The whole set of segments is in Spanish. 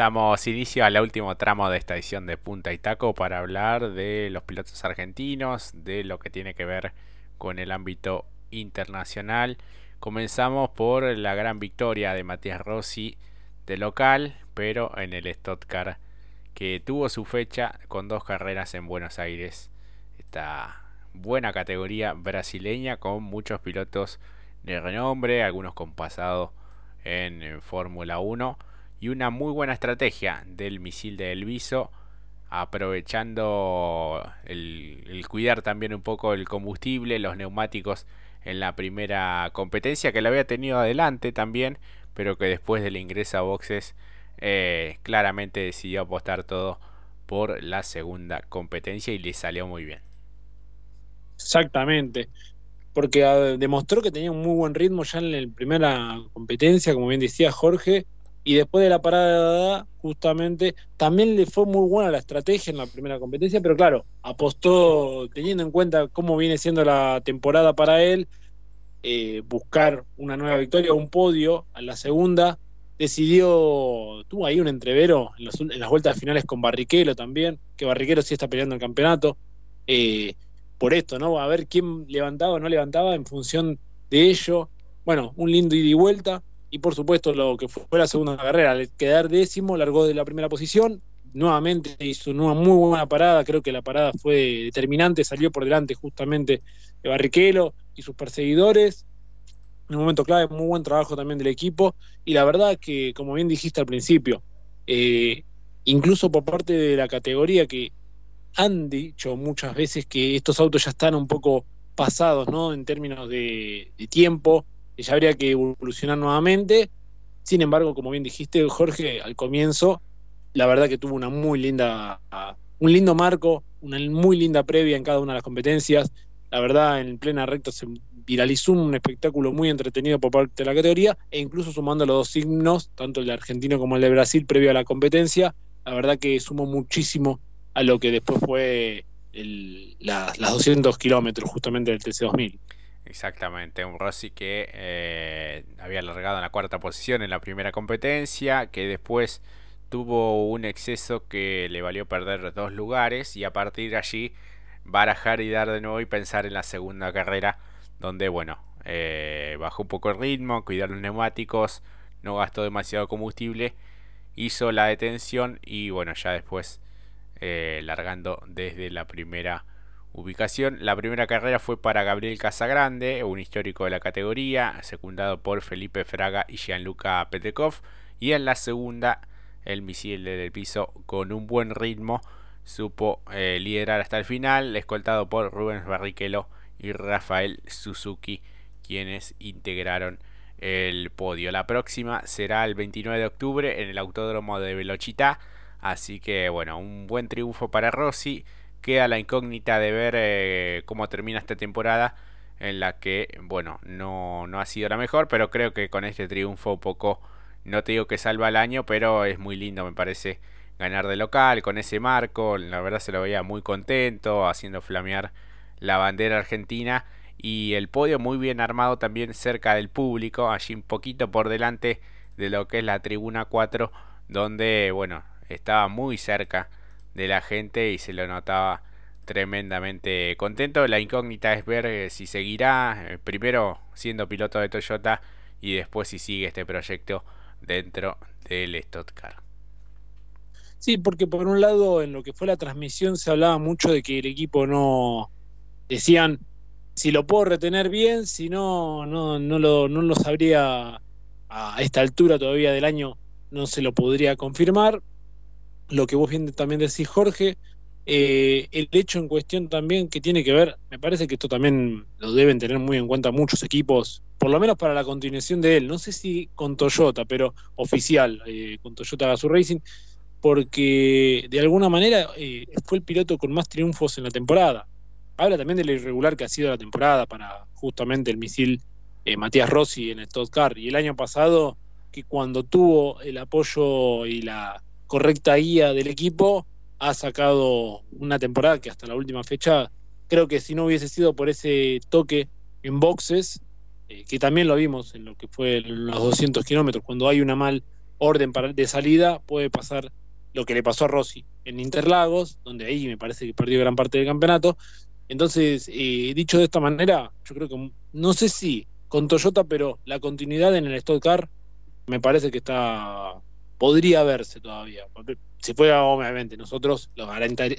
Damos inicio al último tramo de esta edición de Punta y Taco para hablar de los pilotos argentinos, de lo que tiene que ver con el ámbito internacional. Comenzamos por la gran victoria de Matías Rossi de local, pero en el Stock que tuvo su fecha con dos carreras en Buenos Aires. Esta buena categoría brasileña con muchos pilotos de renombre, algunos con pasado en Fórmula 1 y una muy buena estrategia del misil de Elviso aprovechando el, cuidar también un poco el combustible, los neumáticos en la primera competencia que la había tenido adelante también, pero que después del ingreso a boxes eh, claramente decidió apostar todo por la segunda competencia y le salió muy bien. Exactamente, porque ah, demostró que tenía un muy buen ritmo ya en la primera competencia, como bien decía Jorge, y después de la parada justamente también le fue muy buena la estrategia en la primera competencia, pero claro, apostó teniendo en cuenta cómo viene siendo la temporada para él, eh, buscar una nueva victoria, un podio a la segunda, decidió, tuvo ahí un entrevero en, las vueltas finales con Barriquero también, que Barriquero sí está peleando el campeonato, eh, por esto, ¿no? A ver quién levantaba o no levantaba en función de ello. Bueno, un lindo ida y vuelta y por supuesto lo que fue la segunda carrera, al quedar décimo, largó de la primera posición, nuevamente hizo una muy buena parada, creo que la parada fue determinante, salió por delante justamente de Barrichello y sus perseguidores, en un momento clave, muy buen trabajo también del equipo, y la verdad que, como bien dijiste al principio, eh, incluso por parte de la categoría que han dicho muchas veces que estos autos ya están un poco pasados, ¿no? En términos de tiempo, ya habría que evolucionar nuevamente. Sin embargo, como bien dijiste, Jorge, al comienzo, la verdad que tuvo una muy linda, un lindo marco, una muy linda previa en cada una de las competencias. La verdad, en plena recta se viralizó un espectáculo muy entretenido por parte de la categoría, e incluso sumando los dos signos, tanto el de Argentina como el de Brasil, previo a la competencia, la verdad que sumó muchísimo a lo que después fue las 200 kilómetros justamente del TC2000. Exactamente, un Rossi que eh, había alargado en la cuarta posición en la primera competencia, que después tuvo un exceso que le valió perder dos lugares y a partir de allí barajar y dar de nuevo y pensar en la segunda carrera, donde bueno, eh, bajó un poco el ritmo, cuidar los neumáticos, no gastó demasiado combustible, hizo la detención y bueno, ya después eh, largando desde la primera Ubicación. La primera carrera fue para Gabriel Casagrande, un histórico de la categoría, secundado por Felipe Fraga y Gianluca Petekov. Y en la segunda, el misil del piso con un buen ritmo supo eh, liderar hasta el final, escoltado por Rubens Barrichello y Rafael Suzuki, quienes integraron el podio. La próxima será el 29 de octubre en el Autódromo de Velochita. Así que bueno, un buen triunfo para Rossi queda la incógnita de ver eh, cómo termina esta temporada en la que, bueno, no, no ha sido la mejor, pero creo que con este triunfo un poco, no te digo que salva el año, pero es muy lindo, me parece, ganar de local con ese marco, la verdad se lo veía muy contento, haciendo flamear la bandera argentina y el podio muy bien armado también cerca del público, allí un poquito por delante de lo que es la tribuna 4, donde, bueno, estaba muy cerca de la gente y se lo notaba tremendamente contento. La incógnita es ver eh, si seguirá eh, primero siendo piloto de Toyota y después si sigue este proyecto dentro del Stottcar. Sí, porque por un lado en lo que fue la transmisión se hablaba mucho de que el equipo no decían si lo puedo retener bien, si no no no lo no lo sabría a esta altura todavía del año no se lo podría confirmar lo que vos bien también decís, Jorge, eh, el hecho en cuestión también que tiene que ver, me parece que esto también lo deben tener muy en cuenta muchos equipos, por lo menos para la continuación de él, no sé si con Toyota, pero oficial, eh, con Toyota Gazoo Racing, porque de alguna manera eh, fue el piloto con más triunfos en la temporada. Habla también de lo irregular que ha sido la temporada para justamente el misil Matías Rossi en el Stock Car. Y el año pasado, que cuando tuvo el apoyo y la correcta guía del equipo, ha sacado una temporada que hasta la última fecha, creo que si no hubiese sido por ese toque en boxes, eh, que también lo vimos en lo que fue los 200 kilómetros, cuando hay una mal orden de salida, puede pasar lo que le pasó a Rossi en Interlagos, donde ahí me parece que perdió gran parte del campeonato. Entonces, eh, dicho de esta manera, yo creo que no sé si con Toyota, pero la continuidad en el Stock Car me parece que está podría verse todavía. Si fuera, obviamente, nosotros lo,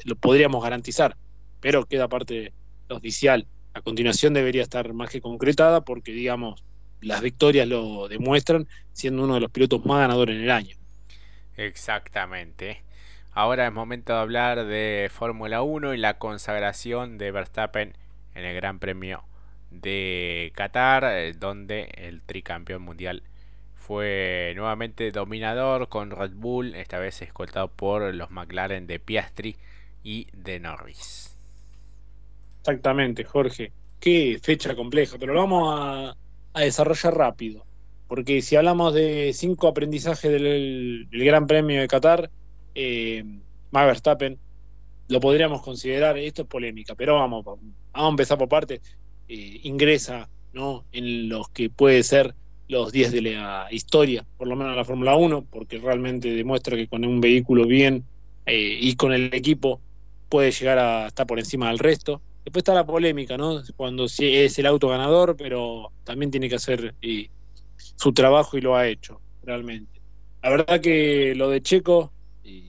lo podríamos garantizar, pero queda parte oficial. A continuación debería estar más que concretada porque, digamos, las victorias lo demuestran, siendo uno de los pilotos más ganadores en el año. Exactamente. Ahora es momento de hablar de Fórmula 1 y la consagración de Verstappen en el Gran Premio de Qatar, eh, donde el tricampeón mundial fue nuevamente dominador con Red Bull, esta vez escoltado por los McLaren de Piastri y de Norris. Exactamente, Jorge. Qué fecha compleja, pero lo vamos a, desarrollar rápido. Porque si hablamos de cinco aprendizajes del, Gran Premio de Qatar, eh, Max Verstappen lo podríamos considerar, esto es polémica, pero vamos, vamos a empezar por parte, eh, ingresa ¿no? en los que puede ser los 10 de la historia, por lo menos en la Fórmula 1, porque realmente demuestra que con un vehículo bien eh, y con el equipo puede llegar a estar por encima del resto. Después está la polémica, ¿no? Cuando es el auto ganador, pero también tiene que hacer su trabajo y lo ha hecho, realmente. La verdad que lo de Checo,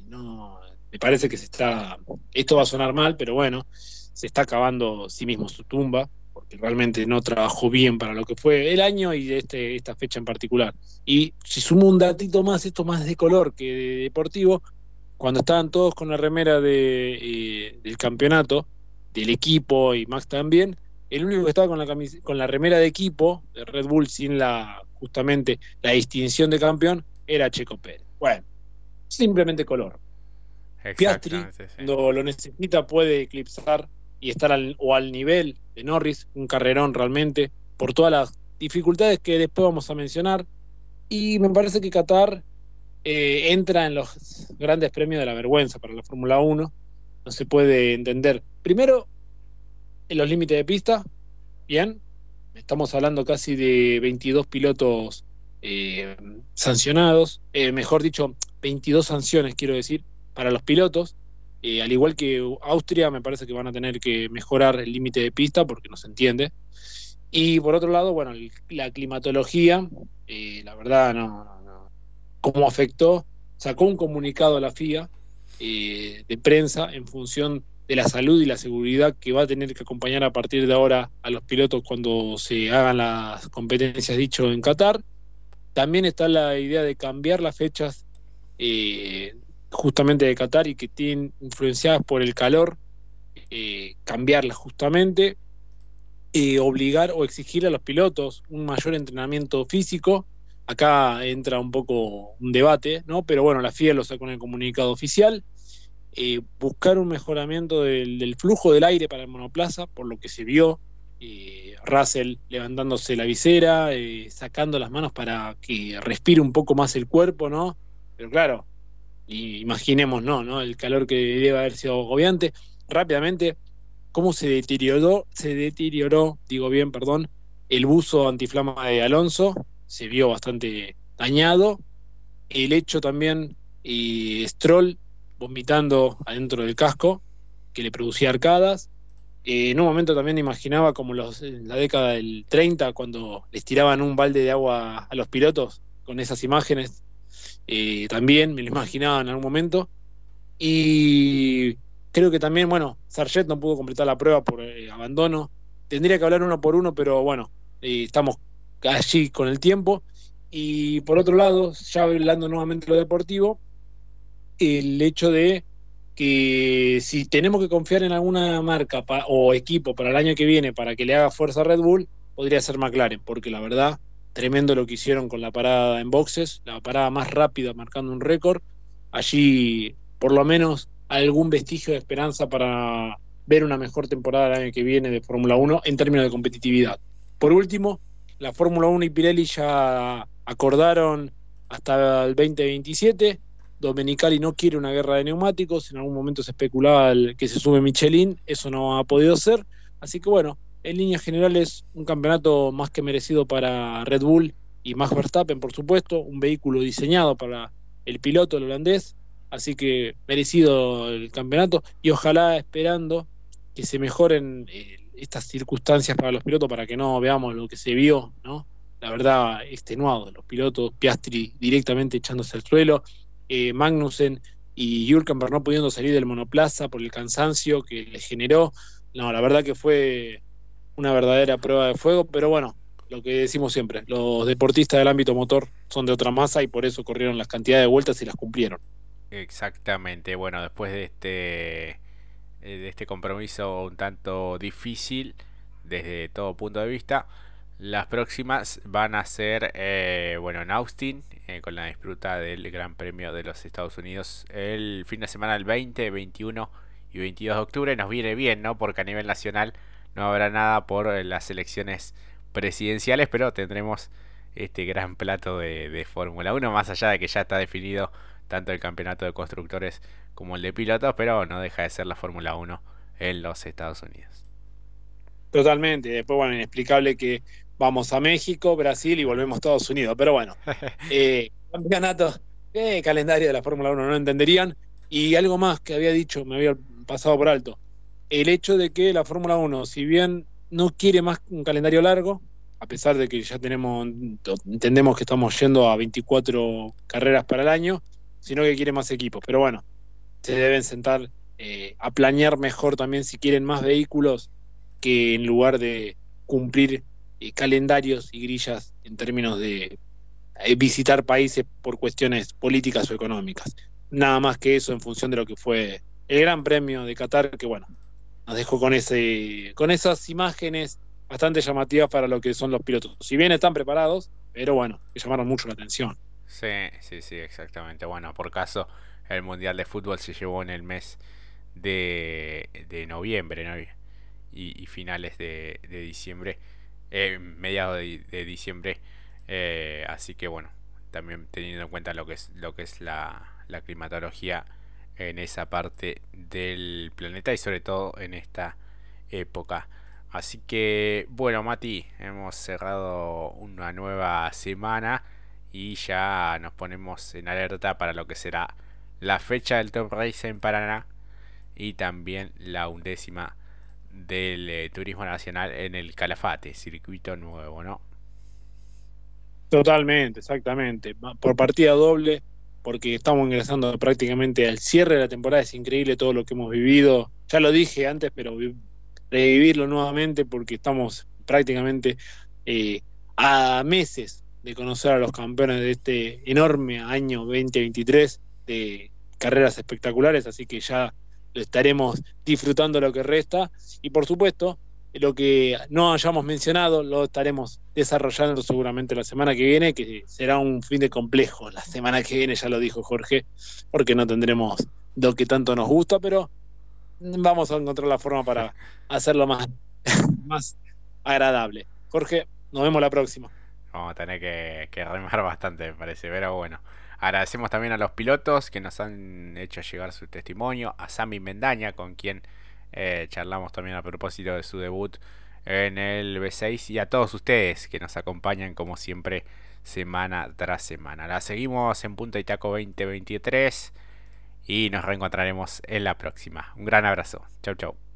no, me parece que se está, esto va a sonar mal, pero bueno, se está acabando sí mismo su tumba realmente no trabajó bien para lo que fue el año y este, esta fecha en particular. Y si sumo un datito más, esto más de color que de deportivo, cuando estaban todos con la remera de, eh, del campeonato, del equipo y Max también, el único que estaba con la, con la remera de equipo de Red Bull sin la justamente la distinción de campeón era Checo Pérez. Bueno, simplemente color. Piastri, cuando lo necesita, puede eclipsar y estar al, o al nivel de Norris, un carrerón realmente, por todas las dificultades que después vamos a mencionar. Y me parece que Qatar eh, entra en los grandes premios de la vergüenza para la Fórmula 1. No se puede entender. Primero, en los límites de pista, bien. Estamos hablando casi de 22 pilotos eh, sancionados, eh, mejor dicho, 22 sanciones, quiero decir, para los pilotos. Eh, al igual que Austria, me parece que van a tener que mejorar el límite de pista porque no se entiende. Y por otro lado, bueno, la climatología, eh, la verdad, no, no, ¿Cómo afectó? Sacó un comunicado a la FIA eh, de prensa en función de la salud y la seguridad que va a tener que acompañar a partir de ahora a los pilotos cuando se hagan las competencias dicho en Qatar. También está la idea de cambiar las fechas justamente de Qatar y que tienen influenciadas por el calor, eh, cambiarlas justamente, eh, obligar o exigir a los pilotos un mayor entrenamiento físico. Acá entra un poco un debate, ¿no? Pero bueno, la FIA lo sacó en el comunicado oficial. Eh, buscar un mejoramiento del, flujo del aire para el monoplaza, por lo que se vio. Russell levantándose la visera, sacando las manos para que respire un poco más el cuerpo, ¿no? Pero claro, imaginemos, no, ¿no? El calor que debe haber sido agobiante. Rápidamente, cómo se deterioró, se deterioró, digo bien, perdón, el buzo antiflama de Alonso, se vio bastante dañado. El hecho también, y Stroll vomitando adentro del casco, que le producía arcadas. Eh, en un momento también imaginaba como los, en la década del 30, cuando les tiraban un balde de agua a los pilotos, con esas imágenes eh, también, me lo imaginaba en algún momento. Y creo que también, bueno, Sargent no pudo completar la prueba por eh, abandono. Tendría que hablar uno por uno, pero bueno, eh, estamos allí con el tiempo. Y por otro lado, ya hablando nuevamente de lo deportivo, el hecho de que si tenemos que confiar en alguna marca o equipo para el año que viene para que le haga fuerza a Red Bull, podría ser McLaren, porque la verdad Tremendo lo que hicieron con la parada en boxes, la parada más rápida marcando un récord. Allí, por lo menos, algún vestigio de esperanza para ver una mejor temporada el año que viene de Fórmula 1 en términos de competitividad. Por último, la Fórmula 1 y Pirelli ya acordaron hasta el 2027. Domenicali no quiere una guerra de neumáticos. En algún momento se especulaba que se sube Michelin. Eso no ha podido ser. Así que bueno, en líneas generales, un campeonato más que merecido para Red Bull y Max Verstappen, por supuesto, un vehículo diseñado para el piloto el holandés, así que merecido el campeonato y ojalá esperando que se mejoren eh, estas circunstancias para los pilotos para que no veamos lo que se vio, ¿no? La verdad, extenuado, los pilotos, Piastri directamente echándose al suelo, eh, Magnussen y Jürgen no pudiendo salir del monoplaza por el cansancio que le generó. No, la verdad que fue una verdadera prueba de fuego, pero bueno, lo que decimos siempre, los deportistas del ámbito motor son de otra masa y por eso corrieron las cantidades de vueltas y las cumplieron. Exactamente, bueno, después de este, eh, de este compromiso un tanto difícil desde todo punto de vista, las próximas van a ser, eh, bueno, en Austin, eh, con la disputa del Gran Premio de los Estados Unidos el fin de semana del 20, 21 y 22 de octubre. Nos viene bien, ¿no? Porque a nivel nacional no habrá nada por eh, las elecciones presidenciales, pero tendremos este gran plato de, Fórmula 1, más allá de que ya está definido tanto el campeonato de constructores como el de pilotos, pero no deja de ser la Fórmula 1 en los Estados Unidos. Totalmente, después bueno, inexplicable que vamos a México, Brasil y volvemos a Estados Unidos, pero bueno, eh, campeonato, eh, calendario de la Fórmula 1 no entenderían, y algo más que había dicho, me había pasado por alto, el hecho de que la Fórmula 1, si bien no quiere más un calendario largo, a pesar de que ya tenemos, entendemos que estamos yendo a 24 carreras para el año, sino que quiere más equipos. Pero bueno, se deben sentar eh, a planear mejor también si quieren más vehículos que en lugar de cumplir eh, calendarios y grillas en términos de eh, visitar países por cuestiones políticas o económicas. Nada más que eso en función de lo que fue el Gran Premio de Qatar, que bueno, nos dejó con, ese, con esas imágenes bastante llamativas para lo que son los pilotos. Si bien están preparados, pero bueno, que llamaron mucho la atención. Sí, sí, sí, exactamente. Bueno, por caso, el Mundial de Fútbol se llevó en el mes de, de noviembre y, finales de, diciembre, eh, mediados de, diciembre. Eh, así que bueno, también teniendo en cuenta lo que es, lo que es la, la climatología en esa parte del planeta y sobre todo en esta época. Así que bueno, Mati, hemos cerrado una nueva semana y ya nos ponemos en alerta para lo que será la fecha del Top Race en Paraná y también la undécima del eh, Turismo Nacional en el Calafate, circuito nuevo, ¿no? Totalmente, exactamente. Por partida doble, porque estamos ingresando prácticamente al cierre de la temporada. Es increíble todo lo que hemos vivido. Ya lo dije antes, pero revivirlo nuevamente porque estamos prácticamente eh, a meses de conocer a los campeones de este enorme año 2023 de carreras espectaculares, así que ya lo estaremos disfrutando lo que resta y por supuesto lo que no hayamos mencionado lo estaremos desarrollando seguramente la semana que viene, que será un fin de complejo. La semana que viene ya lo dijo Jorge, porque no tendremos lo que tanto nos gusta, pero vamos a encontrar la forma para hacerlo más, más agradable. Jorge, nos vemos la próxima. Vamos a tener que, que remar bastante, me parece, pero bueno. Agradecemos también a los pilotos que nos han hecho llegar su testimonio, a Sammy Mendaña, con quien eh, charlamos también a propósito de su debut en el B6 y a todos ustedes que nos acompañan como siempre semana tras semana. La seguimos en Punto Itaco 2023 y nos reencontraremos en la próxima. Un gran abrazo. Chau chau.